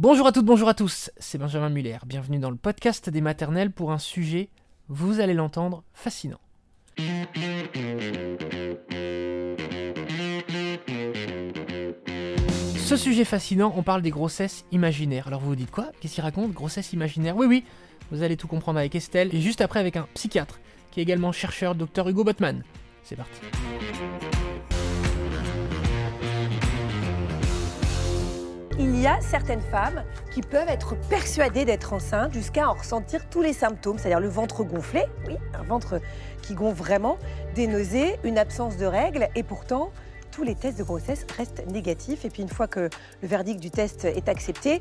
Bonjour à toutes, bonjour à tous, c'est Benjamin Muller. Bienvenue dans le podcast des maternelles pour un sujet, vous allez l'entendre, fascinant. Ce sujet fascinant, on parle des grossesses imaginaires. Alors vous vous dites quoi? Qu'est-ce qu'il raconte Grossesse imaginaire Oui, oui, vous allez tout comprendre avec Estelle et juste après avec un psychiatre qui est également chercheur, Dr Hugo Botman. C'est parti. Il y a certaines femmes qui peuvent être persuadées d'être enceintes jusqu'à en ressentir tous les symptômes, c'est-à-dire le ventre gonflé, oui, un ventre qui gonfle vraiment, des nausées, une absence de règles, et pourtant, tous les tests de grossesse restent négatifs. Et puis une fois que le verdict du test est accepté,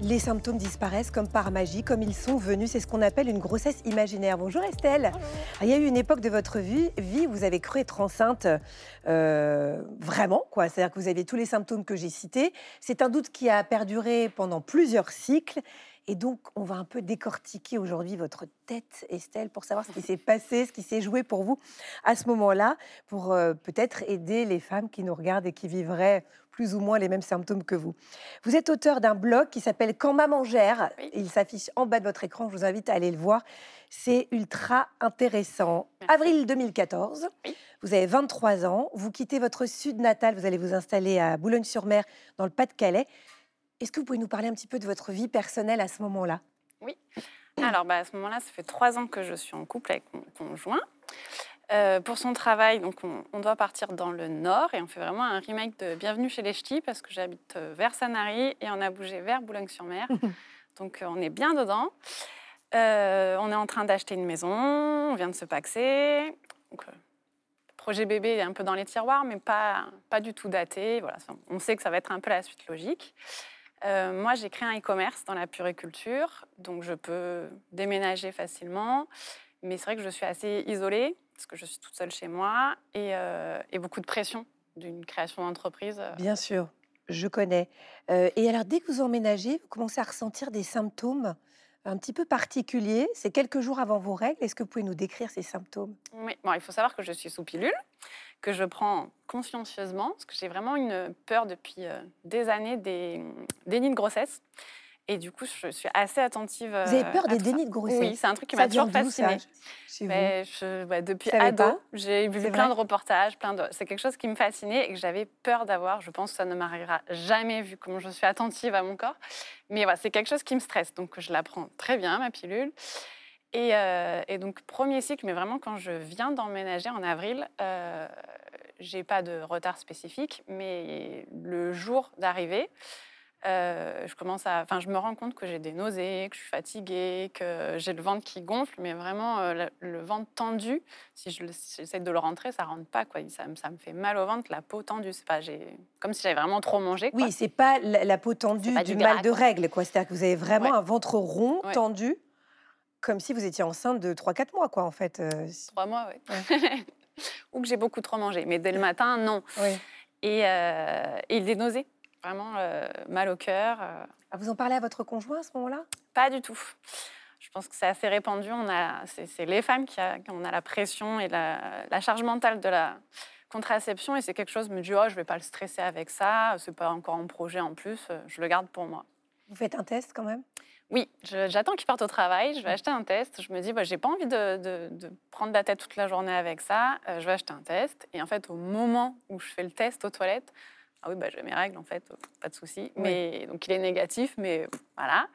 les symptômes disparaissent comme par magie, comme ils sont venus. C'est ce qu'on appelle une grossesse imaginaire. Bonjour Estelle. Ah, il y a eu une époque de votre vie, vie où vous avez cru être enceinte euh, vraiment, quoi. C'est-à-dire que vous aviez tous les symptômes que j'ai cités. C'est un doute qui a perduré pendant plusieurs cycles. Et donc, on va un peu décortiquer aujourd'hui votre tête, Estelle, pour savoir ce qui s'est passé, ce qui s'est joué pour vous à ce moment-là, pour euh, peut-être aider les femmes qui nous regardent et qui vivraient plus ou moins les mêmes symptômes que vous. Vous êtes auteur d'un blog qui s'appelle Quand maman gère. Il s'affiche en bas de votre écran. Je vous invite à aller le voir. C'est ultra intéressant. Avril 2014. Vous avez 23 ans. Vous quittez votre sud natal. Vous allez vous installer à Boulogne-sur-Mer, dans le Pas-de-Calais. Est-ce que vous pouvez nous parler un petit peu de votre vie personnelle à ce moment-là? Oui. Alors, bah, à ce moment-là, ça fait trois ans que je suis en couple avec mon conjoint. Euh, pour son travail, donc on, doit partir dans le nord et on fait vraiment un remake de Bienvenue chez les Ch'tis parce que j'habite euh, vers Sanary et on a bougé vers Boulogne-sur-Mer. donc euh, on est bien dedans. on est en train d'acheter une maison, on vient de se paxer. Donc, projet bébé est un peu dans les tiroirs, mais pas, pas du tout daté. Voilà, on sait que ça va être un peu la suite logique. Moi, j'ai créé un e-commerce dans la puriculture, donc je peux déménager facilement. Mais c'est vrai que je suis assez isolée parce que je suis toute seule chez moi et, euh, beaucoup de pression d'une création d'entreprise. Euh. Bien sûr, je connais. Euh, et alors, dès que vous emménagez, vous commencez à ressentir des symptômes un petit peu particuliers. C'est quelques jours avant vos règles. Est-ce que vous pouvez nous décrire ces symptômes? Oui, bon, il faut savoir que je suis sous pilule, que je prends consciencieusement, parce que j'ai vraiment une peur depuis des années des dénis de grossesse. Et du coup, je suis assez attentive. Vous avez peur des dénis de grossesse Oui, c'est un truc qui m'a toujours fascinée. Mais je, bah, depuis ado, j'ai vu plein de reportages, plein de... c'est quelque chose qui me fascinait et que j'avais peur d'avoir. Je pense que ça ne m'arrivera jamais vu comment je suis attentive à mon corps. Mais voilà, c'est quelque chose qui me stresse. Donc je la prends très bien, ma pilule. Et, euh, et donc, premier cycle, mais vraiment quand je viens d'emménager en avril, euh, j'ai pas de retard spécifique, mais le jour d'arrivée, euh, je commence à, enfin, je me rends compte que j'ai des nausées, que je suis fatiguée, que j'ai le ventre qui gonfle, mais vraiment euh, le, ventre tendu. Si j'essaie de le rentrer, ça rentre pas, quoi. Ça, ça, me fait mal au ventre, la peau tendue. C'est pas, j'ai, comme si j'avais vraiment trop mangé. Quoi. Oui, c'est pas la, peau tendue du, mal de règles, quoi. C'est-à-dire que vous avez vraiment un ventre rond, tendu, comme si vous étiez enceinte de 3-4 mois, quoi, en fait. 3 euh, mois, oui. Ou que j'ai beaucoup trop mangé, mais dès le matin, non. Et, et des nausées vraiment euh, mal au cœur. Euh. Ah, vous en parlez à votre conjoint à ce moment-là? Pas du tout. Je pense que c'est assez répandu. On a, c'est, les femmes qui a, on a la pression et la, charge mentale de la contraception et c'est quelque chose me dit oh je vais pas le stresser avec ça, c'est pas encore un projet en plus, euh, je le garde pour moi. Vous faites un test quand même? Oui, j'attends qu'il parte au travail, je vais acheter un test. Je me dis, bah, j'ai pas envie de, prendre la tête toute la journée avec ça, je vais acheter un test. Et en fait, au moment où je fais le test aux toilettes, ah oui, bah, j'ai mes règles, en fait, pas de souci. Mais donc il est négatif, mais voilà.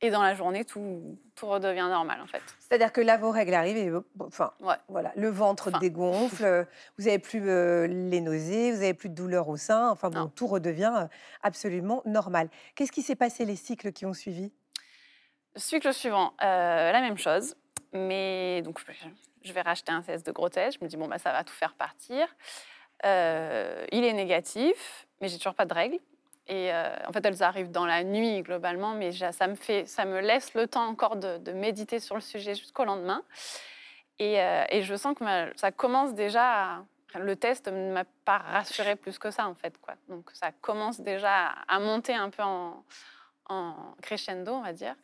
Et dans la journée, tout, tout redevient normal, en fait. C'est-à-dire que là, vos règles arrivent et enfin, voilà, le ventre dégonfle, vous n'avez plus euh, les nausées, vous n'avez plus de douleur au sein, enfin bon, tout redevient euh, absolument normal. Qu'est-ce qui s'est passé les cycles qui ont suivi? Cycle suivant, euh, la même chose, mais donc je vais racheter un test de grossesse. Je me dis bon bah ça va tout faire partir. Euh, il est négatif, mais j'ai toujours pas de règles. Et euh, en fait, elles arrivent dans la nuit globalement, mais ça me, fait, ça me laisse le temps encore de, méditer sur le sujet jusqu'au lendemain. Et, je sens que ça commence déjà Le test ne m'a pas rassurée plus que ça, en fait. Quoi. Donc ça commence déjà à monter un peu en crescendo, on va dire.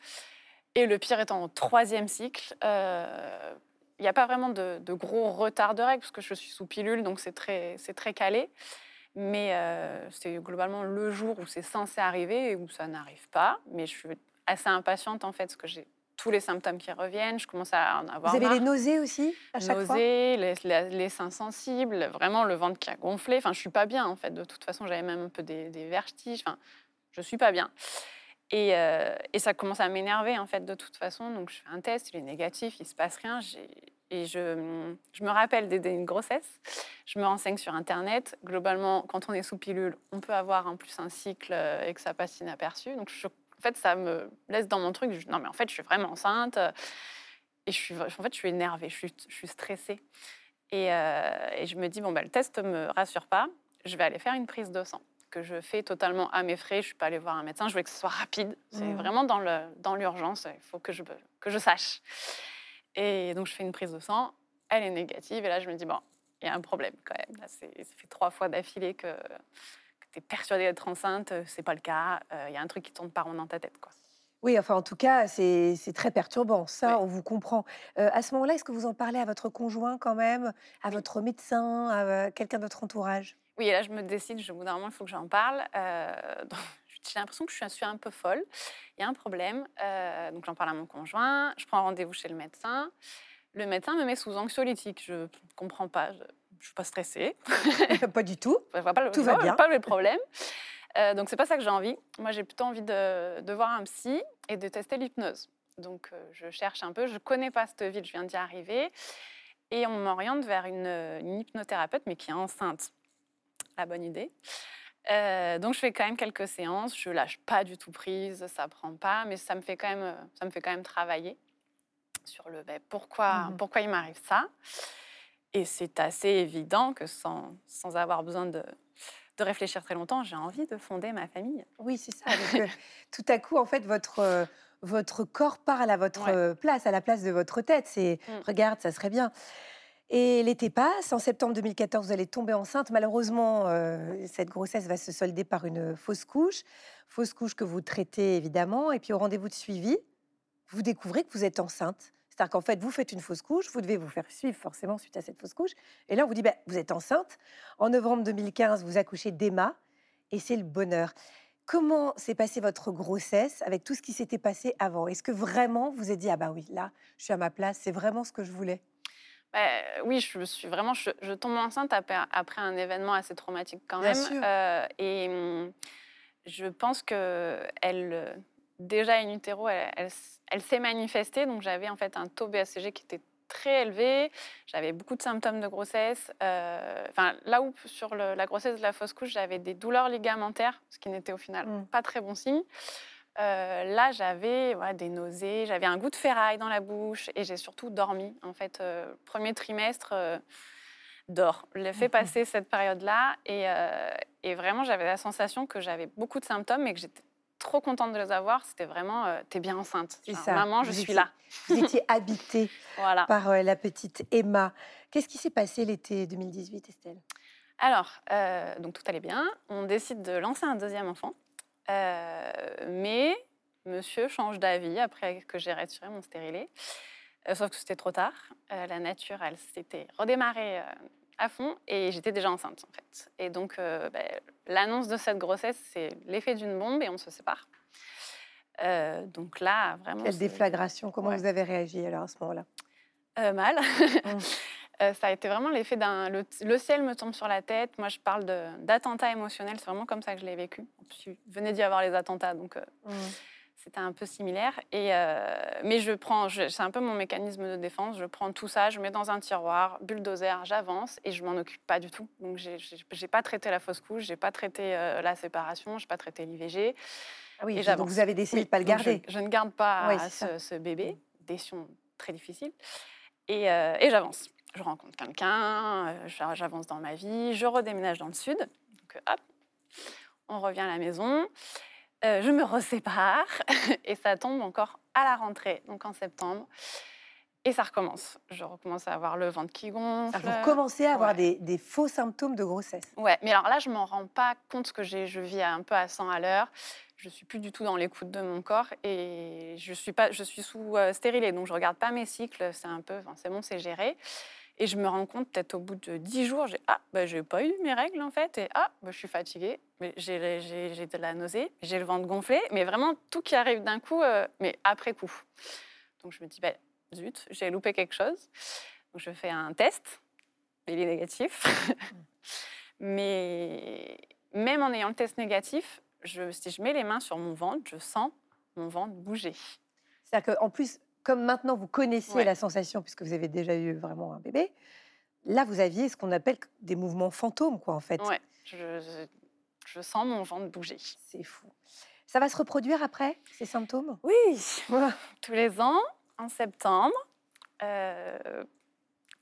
Et le pire étant au troisième cycle, il n'y a pas vraiment de, gros retard de règles, parce que je suis sous pilule, donc c'est très, très calé. Mais euh, c'est globalement le jour où c'est censé arriver et où ça n'arrive pas. Mais je suis assez impatiente en fait, parce que j'ai tous les symptômes qui reviennent. Je commence à en avoir Vous avez marre. les nausées aussi à chaque fois? Nausées, les, les- les seins sensibles, vraiment le ventre qui a gonflé. Enfin, je suis pas bien en fait. De toute façon, j'avais même un peu des, des vertiges. Enfin, je suis pas bien. Et, euh, et ça commence à m'énerver en fait de toute façon. Donc je fais un test, il est négatif, il se passe rien. Et je, me rappelle d'aider une grossesse. Je me renseigne sur Internet. Globalement, quand on est sous pilule, on peut avoir en plus un cycle euh, et que ça passe inaperçu. Donc en fait, ça me laisse dans mon truc. Je- non mais en fait, je suis vraiment enceinte. Et je suis, en fait, je suis énervée, je suis, stressée. Et, euh, et je me dis, bon, bah, le test ne me rassure pas, je vais aller faire une prise de sang, que je fais totalement à mes frais. Je ne suis pas allée voir un médecin, je voulais que ce soit rapide. C'est Mhm. vraiment dans le- dans l'urgence, il faut que je, que je sache. Et donc, je fais une prise de sang, elle est négative, et là, je me dis, bon, il y a un problème quand même. Là, c'est- ça fait trois fois d'affilée que, tu es persuadée d'être enceinte, c'est pas le cas, Euh, il y a un truc qui tourne pas rond dans ta tête. Quoi. Oui, enfin, en tout cas, c'est c'est très perturbant. Ça, on vous comprend. Euh, à ce moment-là, est-ce que vous en parlez à votre conjoint quand même, à Oui. votre médecin, à euh, quelqu'un de votre entourage? Oui, et là, je me décide, je- au bout d'un moment, il faut que j'en parle. Euh, donc, j'ai l'impression que je suis, un peu folle. Il y a un problème. euh, donc, j'en parle à mon conjoint. Je prends rendez-vous chez le médecin. Le médecin me met sous anxiolytique. Je ne comprends pas. Je ne suis pas stressée. Pas du tout. Je vois pas le, Tout va vois bien. pas le problème. Euh, donc, c'est pas ça que j'ai envie. Moi, j'ai plutôt envie de, de voir un psy et de tester l'hypnose. Donc, euh, je cherche un peu. Je connais pas cette ville, je viens d'y arriver. Et on m'oriente vers une, une hypnothérapeute, mais qui est enceinte. La bonne idée. Euh, donc, je fais quand même quelques séances. Je lâche pas du tout prise, ça prend pas, mais ça me fait quand même, euh, ça me fait quand même travailler sur le ben, pourquoi, Mhm. pourquoi il m'arrive ça. Et c'est assez évident que sans, sans avoir besoin de, de réfléchir très longtemps, j'ai envie de fonder ma famille. Oui, c'est ça. Donc, euh, tout à coup, en fait, votre, votre corps parle à votre Ouais. place, à la place de votre tête. C'est Mm. regarde, ça serait bien. Et l'été passe. En septembre 2014, vous allez tomber enceinte. Malheureusement, euh, cette grossesse va se solder par une fausse couche. Fausse couche que vous traitez évidemment. Et puis au rendez-vous de suivi, vous découvrez que vous êtes enceinte. C'est-à-dire qu'en fait, vous faites une fausse couche, vous devez vous faire suivre forcément suite à cette fausse couche. Et là, on vous dit, ben, vous êtes enceinte. En novembre 2015, vous accouchez d'Emma. Et c'est le bonheur. Comment s'est passée votre grossesse avec tout ce qui s'était passé avant? Est-ce que vraiment vous êtes dit, ah bah oui, là, je suis à ma place, c'est vraiment ce que je voulais? Ben, oui, je suis vraiment, je, je tombe enceinte après, après un événement assez traumatique quand Bien même. sûr. Euh, et hum, je pense que elle, euh, déjà in utero, elle, elle, s- elle s'est manifestée. Donc j'avais en fait un taux BACG qui était très élevé. J'avais beaucoup de symptômes de grossesse. Euh, Enfin, là où sur le- la grossesse de la fausse couche, j'avais des douleurs ligamentaires, ce qui n'était au final Mm. pas très bon signe. Euh, là, j'avais des nausées, j'avais un goût de ferraille dans la bouche et j'ai surtout dormi. En fait, euh, premier trimestre, euh, dors. J'ai fait Mhm. passer cette période-là et, euh, et vraiment, j'avais la sensation que j'avais beaucoup de symptômes et que j'étais trop contente de les avoir. C'était vraiment, euh, t'es bien enceinte. C'est Genre, ça. Maman, je Vous suis étiez- là. Vous étiez habitée Voilà. par la petite Emma. Qu'est-ce qui s'est passé l'été 2018, Estelle? Alors, donc tout allait bien. On décide de lancer un deuxième enfant. Euh, mais monsieur change d'avis après que j'ai retiré mon stérilet. Euh, sauf que c'était trop tard. Euh, la nature, elle s'était redémarrée à fond et j'étais déjà enceinte en fait. Et donc, ben, l'annonce de cette grossesse, c'est l'effet d'une bombe et on se sépare. Donc là, vraiment. Quelle déflagration Comment Ouais. vous avez réagi alors à ce moment-là? Mal. Mm. Euh, ça a été vraiment l'effet d'un. Le, le ciel me tombe sur la tête. Moi, je parle de- d'attentats émotionnels. C'est vraiment comme ça que je l'ai vécu. Je venais d'y avoir les attentats, donc euh, c'était un peu similaire. Et, euh, mais je prends. C'est un peu mon mécanisme de défense. Je prends tout ça, je mets dans un tiroir, bulldozer, j'avance et je m'en occupe pas du tout. Donc, j'ai- pas traité la fausse couche, j'ai pas traité la séparation, j'ai pas traité l'IVG. Ah oui, Et donc vous avez décidé de ne pas le je- garder. Je, ne garde pas Oui, ce, ce bébé, décision très difficile. Et, et j'avance. Je rencontre quelqu'un, euh, j'a- j'avance dans ma vie, je redéménage dans le sud. Donc hop, on revient à la maison. Euh, je me resépare et ça tombe encore à la rentrée, donc en septembre. Et ça recommence. Je recommence à avoir le ventre qui gonfle. Vous recommencez à avoir Ouais. des, des faux symptômes de grossesse. Ouais, mais alors là, je m'en rends pas compte que j'ai, je vis un peu à 100 à l'heure. Je suis plus du tout dans l'écoute de mon corps et je suis pas, je suis sous euh, stérilée, donc je regarde pas mes cycles. C'est un peu, c'est bon, c'est géré. Et je me rends compte, peut-être au bout de 10 jours, j'ai Ah, bah, j'ai pas eu mes règles en fait. Et Ah, bah, je suis fatiguée, j'ai de la nausée, j'ai le ventre gonflé. Mais vraiment, tout qui arrive d'un coup, euh, mais après coup. Donc je me dis bah, Zut, j'ai loupé quelque chose. Donc je fais un test, il est négatif. mais même en ayant le test négatif, si je mets les mains sur mon ventre, je sens mon ventre bouger. C'est-à-dire qu'en plus, comme maintenant vous connaissiez Ouais. la sensation, puisque vous avez déjà eu vraiment un bébé, là vous aviez ce qu'on appelle des mouvements fantômes, quoi, en fait. Ouais, je, sens mon ventre bouger. C'est fou. Ça va se reproduire après, ces symptômes? Oui, tous les ans, en septembre. Euh,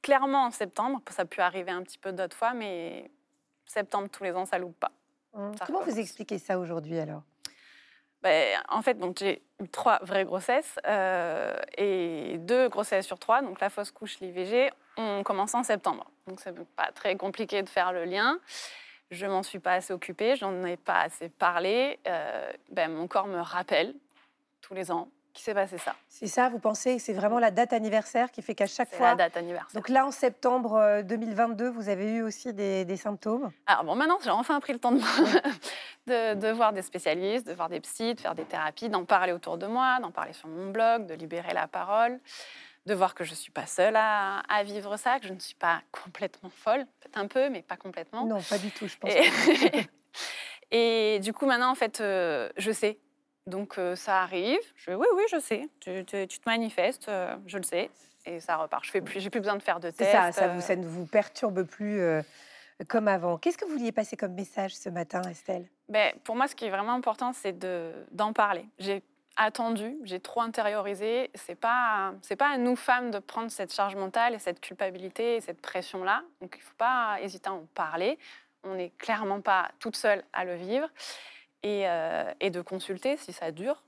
clairement en septembre, ça peut arriver un petit peu d'autres fois, mais septembre tous les ans, ça loupe pas. Hum, Ça Comment vous expliquez ça aujourd'hui alors? Ben, en fait, donc j'ai eu trois vraies grossesses euh, et deux grossesses sur trois, donc la fausse couche, l'IVG, ont commencé en septembre. Donc c'est pas très compliqué de faire le lien. Je m'en suis pas assez occupée, j'en ai pas assez parlé. Euh, ben, mon corps me rappelle tous les ans qu'il s'est passé ça. C'est ça, vous pensez que c'est vraiment la date anniversaire qui fait qu'à chaque C'est fois. la date anniversaire. Donc là, en septembre euh, 2022, vous avez eu aussi des, des symptômes? Alors bon, maintenant, j'ai enfin pris le temps de, de, de voir des spécialistes, de voir des psys, de faire des thérapies, d'en parler autour de moi, d'en parler sur mon blog, de libérer la parole, de voir que je ne suis pas seule à, à vivre ça, que je ne suis pas complètement folle, peut-être un peu, mais pas complètement. Non, pas du tout, je pense. Et, et du coup, maintenant, en fait, euh, je sais. Donc, euh, ça arrive. Je, oui, oui, je sais. Tu, tu- tu te manifestes, euh, je le sais. Et ça repart. Je fais plus, j'ai plus besoin de faire de tests. ça, ça, euh, vous, ça ne vous perturbe plus euh, comme avant. Qu'est-ce que vous vouliez passer comme message ce matin, Estelle? Ben, pour moi, ce qui est vraiment important, c'est de- d'en parler. J'ai attendu, j'ai trop intériorisé. C'est pas, c'est pas à nous femmes de prendre cette charge mentale et cette culpabilité et cette pression-là. Donc, il ne faut pas hésiter à en parler. On n'est clairement pas toute seule à le vivre. Et, euh, et de consulter si ça dure.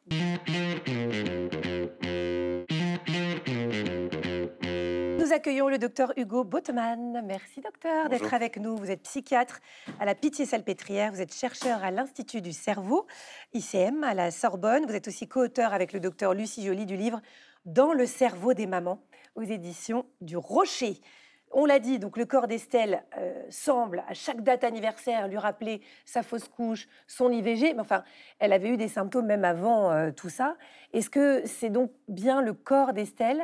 Nous accueillons le docteur Hugo Botman. Merci docteur d'être avec nous. Vous êtes psychiatre à la Pitié-Salpêtrière, vous êtes chercheur à l'Institut du cerveau, ICM, à la Sorbonne. Vous êtes aussi co-auteur avec le docteur Lucie Joly du livre Dans le cerveau des mamans aux éditions du Rocher. On l'a dit, donc le corps d'Estelle euh, semble à chaque date anniversaire lui rappeler sa fausse couche, son IVG. Mais enfin, elle avait eu des symptômes même avant euh, tout ça. Est-ce que c'est donc bien le corps d'Estelle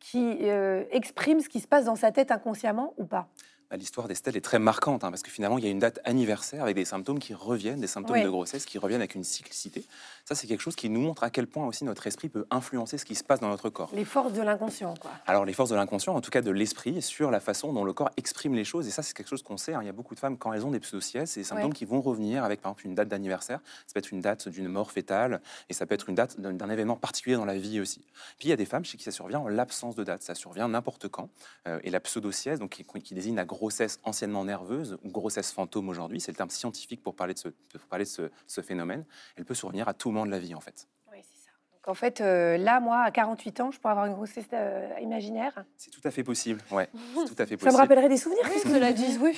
qui euh, exprime ce qui se passe dans sa tête inconsciemment ou pas? L'histoire d'Estelle est très marquante, hein, parce que finalement, il y a une date anniversaire avec des symptômes qui reviennent, des symptômes de grossesse qui reviennent avec une cyclicité. Ça, c'est quelque chose qui nous montre à quel point aussi notre esprit peut influencer ce qui se passe dans notre corps. Les forces de l'inconscient, quoi. Alors, les forces de l'inconscient, en tout cas de l'esprit, sur la façon dont le corps exprime les choses. Et ça, c'est quelque chose qu'on sait. hein. Il y a beaucoup de femmes, quand elles ont des pseudosièses, c'est des symptômes Ouais. qui vont revenir avec, par exemple, une date d'anniversaire. Ça peut être une date d'une mort fétale, et ça peut être une date d'un événement particulier dans la vie aussi. Puis, il y a des femmes chez qui ça survient en l'absence de date. Ça survient n'importe quand. Euh, et la pseudosièse, donc, qui, qui désigne la grossesse anciennement nerveuse, ou grossesse fantôme aujourd'hui, c'est le terme scientifique pour parler de ce, pour parler de ce, ce phénomène. Elle peut survenir à tout moment de la vie, en fait. Oui, c'est ça. Donc en fait, euh, là, moi, à 48 ans, je pourrais avoir une grossesse euh, imaginaire. C'est tout à fait possible. Ouais, c'est tout à fait Ça me possible. rappellerait des souvenirs, qu'est-ce que cela la disent, oui.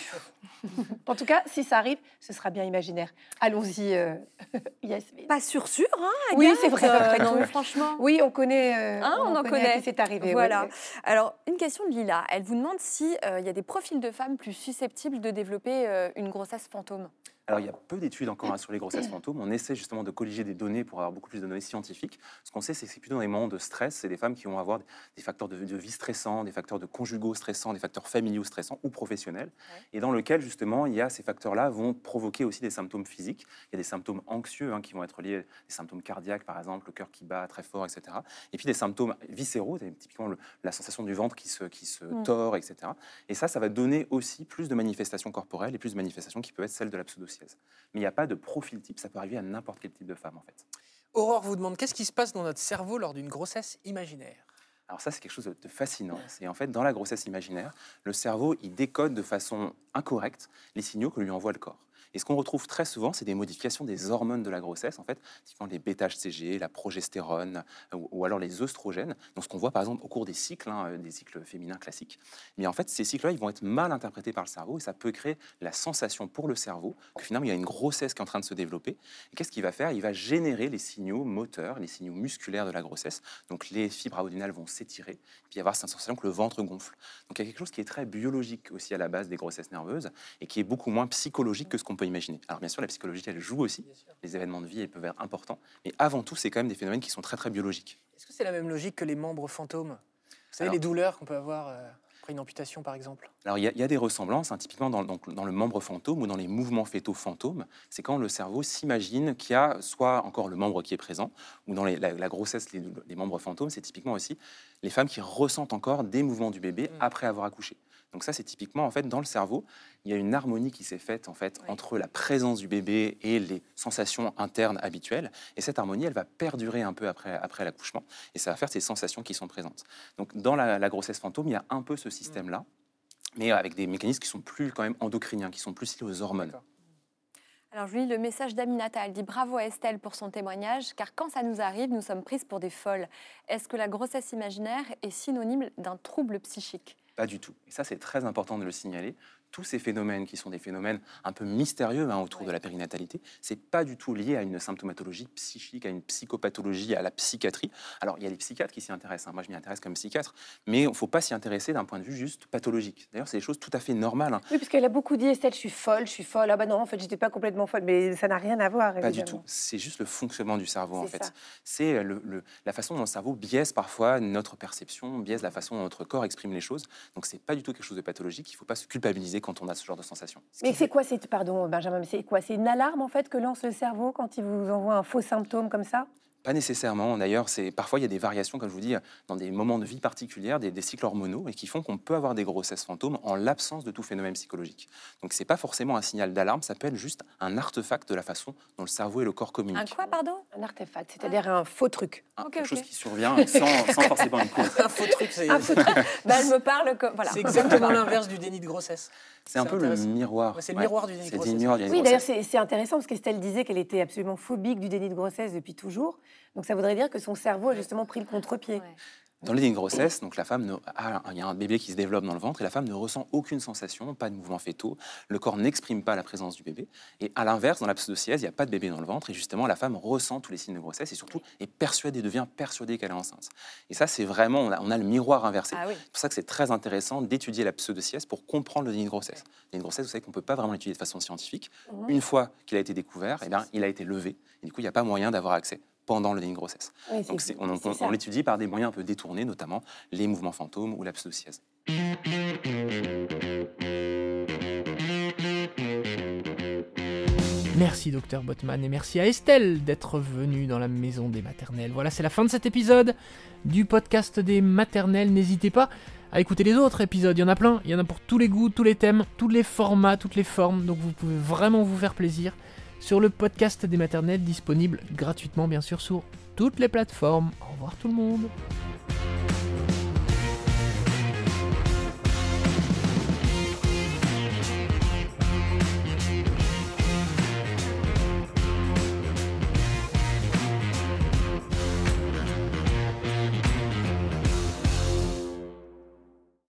en tout cas, si ça arrive, ce sera bien imaginaire. Allons-y, euh. Pas sûr sûr, hein Oui, c'est vrai, euh, non, mais franchement. Oui, on connaît. euh, Hein, on en connaît. c'est arrivé. Voilà. ouais. Alors, une question de Lila. Elle vous demande si euh, il y a des profils de femmes plus susceptibles de développer euh, une grossesse fantôme. Alors, il y a peu d'études encore hein, sur les grossesses fantômes. On essaie justement de colliger des données pour avoir beaucoup plus de données scientifiques. Ce qu'on sait, c'est que c'est plutôt dans les moments de stress, c'est des femmes qui vont avoir des facteurs de, de vie stressants, des facteurs de conjugaux stressants, des facteurs familiaux stressants ou professionnels, et dans lequel justement, il y a ces facteurs-là vont provoquer aussi des symptômes physiques. Il y a des symptômes anxieux hein, qui vont être liés, des symptômes cardiaques par exemple, le cœur qui bat très fort, etc. Et puis des symptômes viscéraux, typiquement le- la sensation du ventre qui se, qui se Mm. tord, etc. Et ça, ça va donner aussi plus de manifestations corporelles et plus de manifestations qui peuvent être celles de la Mais il n'y a pas de profil type, ça peut arriver à n'importe quel type de femme en fait. Aurore vous demande qu'est-ce qui se passe dans notre cerveau lors d'une grossesse imaginaire? Alors ça, c'est quelque chose de de fascinant. C'est en fait dans la grossesse imaginaire, le cerveau, il décode de façon incorrecte les signaux que lui envoie le corps. Et ce qu'on retrouve très souvent, c'est des modifications des hormones de la grossesse, en fait, typiquement les bêta-HCG, la progestérone euh, ou, alors les œstrogènes. Donc, ce qu'on voit par exemple au cours des cycles, hein, euh, des cycles féminins classiques. Mais en fait, ces cycles-là, ils vont être mal interprétés par le cerveau et ça peut créer la sensation pour le cerveau que finalement, il y a une grossesse qui est en train de se développer. Et qu'est-ce qu'il va faire? Il va générer les signaux moteurs, les signaux musculaires de la grossesse. Donc, les fibres abdominales vont s'étirer, puis avoir cette sensation que le ventre gonfle. Donc, il y a quelque chose qui est très biologique aussi à la base des grossesses nerveuses et qui est beaucoup moins psychologique que ce qu'on peut imaginer. Alors, bien sûr, la psychologie, elle joue aussi. Les événements de vie, ils peuvent être importants. Mais avant tout, c'est quand même des phénomènes qui sont très, très biologiques. Est-ce que c'est la même logique que les membres fantômes? Vous savez, Alors- les douleurs qu'on peut avoir euh, après une amputation, par exemple? Alors, il y, a- il y a des ressemblances, hein, typiquement dans, le membre fantôme ou dans les mouvements fétaux fantômes. C'est quand le cerveau s'imagine qu'il y a soit encore le membre qui est présent, ou dans les- la, la grossesse, les, les membres fantômes, c'est typiquement aussi les femmes qui ressentent encore des mouvements du bébé Mm. après avoir accouché. Donc ça, c'est typiquement, en fait, dans le cerveau, il y a une harmonie qui s'est faite, en fait, Oui. entre la présence du bébé et les sensations internes habituelles. Et cette harmonie, elle va perdurer un peu après, après l'accouchement. Et ça va faire ces sensations qui sont présentes. Donc, dans la, la grossesse fantôme, il y a un peu ce système-là, mais avec des mécanismes qui sont plus quand même endocriniens, qui sont plus liés aux hormones. Alors je lis le message d'Aminata. Elle dit bravo à Estelle pour son témoignage, car quand ça nous arrive, nous sommes prises pour des folles. Est-ce que la grossesse imaginaire est synonyme d'un trouble psychique? Pas du tout. Et ça, c'est très important de le signaler. Tous ces phénomènes qui sont des phénomènes un peu mystérieux hein, autour Ouais. de la périnatalité, c'est pas du tout lié à une symptomatologie psychique, à une psychopathologie, à la psychiatrie. Alors, il y a les psychiatres qui s'y intéressent. hein. Moi, je m'y intéresse comme psychiatre, mais il ne faut pas s'y intéresser d'un point de vue juste pathologique. D'ailleurs, c'est des choses tout à fait normales. hein. Oui, parce qu'elle a beaucoup dit, Estelle, je suis folle, je suis folle. Ah bah non, en fait, j'étais pas complètement folle, mais ça n'a rien à voir. Pas du évidemment. tout. C'est juste le fonctionnement du cerveau, en fait. C'est le- le- la façon dont le cerveau biaise parfois notre perception, biaise la façon dont notre corps exprime les choses. Donc, c'est pas du tout quelque chose de pathologique. Il ne faut pas se culpabiliser quand on a ce genre de sensation. Mais c'est quoi, c'est, pardon Benjamin, mais c'est quoi? C'est une alarme en fait que lance le cerveau quand il vous envoie un faux symptôme comme ça? Pas nécessairement. D'ailleurs, c'est parfois il y a des variations, comme je vous dis, dans des moments de vie particuliers, des, des cycles hormonaux, et qui font qu'on peut avoir des grossesses fantômes en l'absence de tout phénomène psychologique. Donc, c'est pas forcément un signal d'alarme. Ça peut être juste un artefact de la façon dont le cerveau et le corps communiquent. Un quoi, pardon? Un artefact, c'est-à-dire un faux truc. Un- quelque chose qui survient sans, sans forcément une cause. Un faux truc, c'est Un faux truc. Bah, Elle me parle comme... Voilà. c'est exactement l'inverse du déni de grossesse. C'est un peu le miroir. Ouais, c'est le Ouais. miroir du déni de grossesse. miroir du déni de Oui, d'ailleurs, c'est, c'est intéressant parce qu'Estelle disait qu'elle était absolument phobique du déni de grossesse depuis toujours. Donc ça voudrait dire que son cerveau a justement pris le contre-pied. Ouais. Dans le déni de grossesse, donc la femme ne- a- il y a un bébé qui se développe dans le ventre et la femme ne ressent aucune sensation, pas de mouvement fétaux. Le corps n'exprime pas la présence du bébé. Et à l'inverse, dans la pseudocièse, il n'y a pas de bébé dans le ventre et justement la femme ressent tous les signes de grossesse et surtout est persuadée, devient persuadée qu'elle est enceinte. Et ça, c'est vraiment, on a, on a le miroir inversé. Ah oui. C'est pour ça que c'est très intéressant d'étudier la pseudocièse pour comprendre le déni de grossesse. Le déni de grossesse, vous savez qu'on ne peut pas vraiment l'étudier de façon scientifique. Mhm. Une fois qu'il a été découvert, eh bien, il a été levé. Et du coup, il n'y a pas moyen d'avoir accès pendant le déni de grossesse. Oui, Donc on, l'étudie par des moyens un peu détournés, notamment les mouvements fantômes ou la pseudocièse. Merci docteur Botman et merci à Estelle d'être venue dans la maison des maternelles. Voilà, c'est la fin de cet épisode du podcast des maternelles. N'hésitez pas à écouter les autres épisodes, il y en a plein, il y en a pour tous les goûts, tous les thèmes, tous les formats, toutes les formes, donc vous pouvez vraiment vous faire plaisir sur le podcast des maternelles disponible gratuitement bien sûr sur toutes les plateformes. Au revoir tout le monde.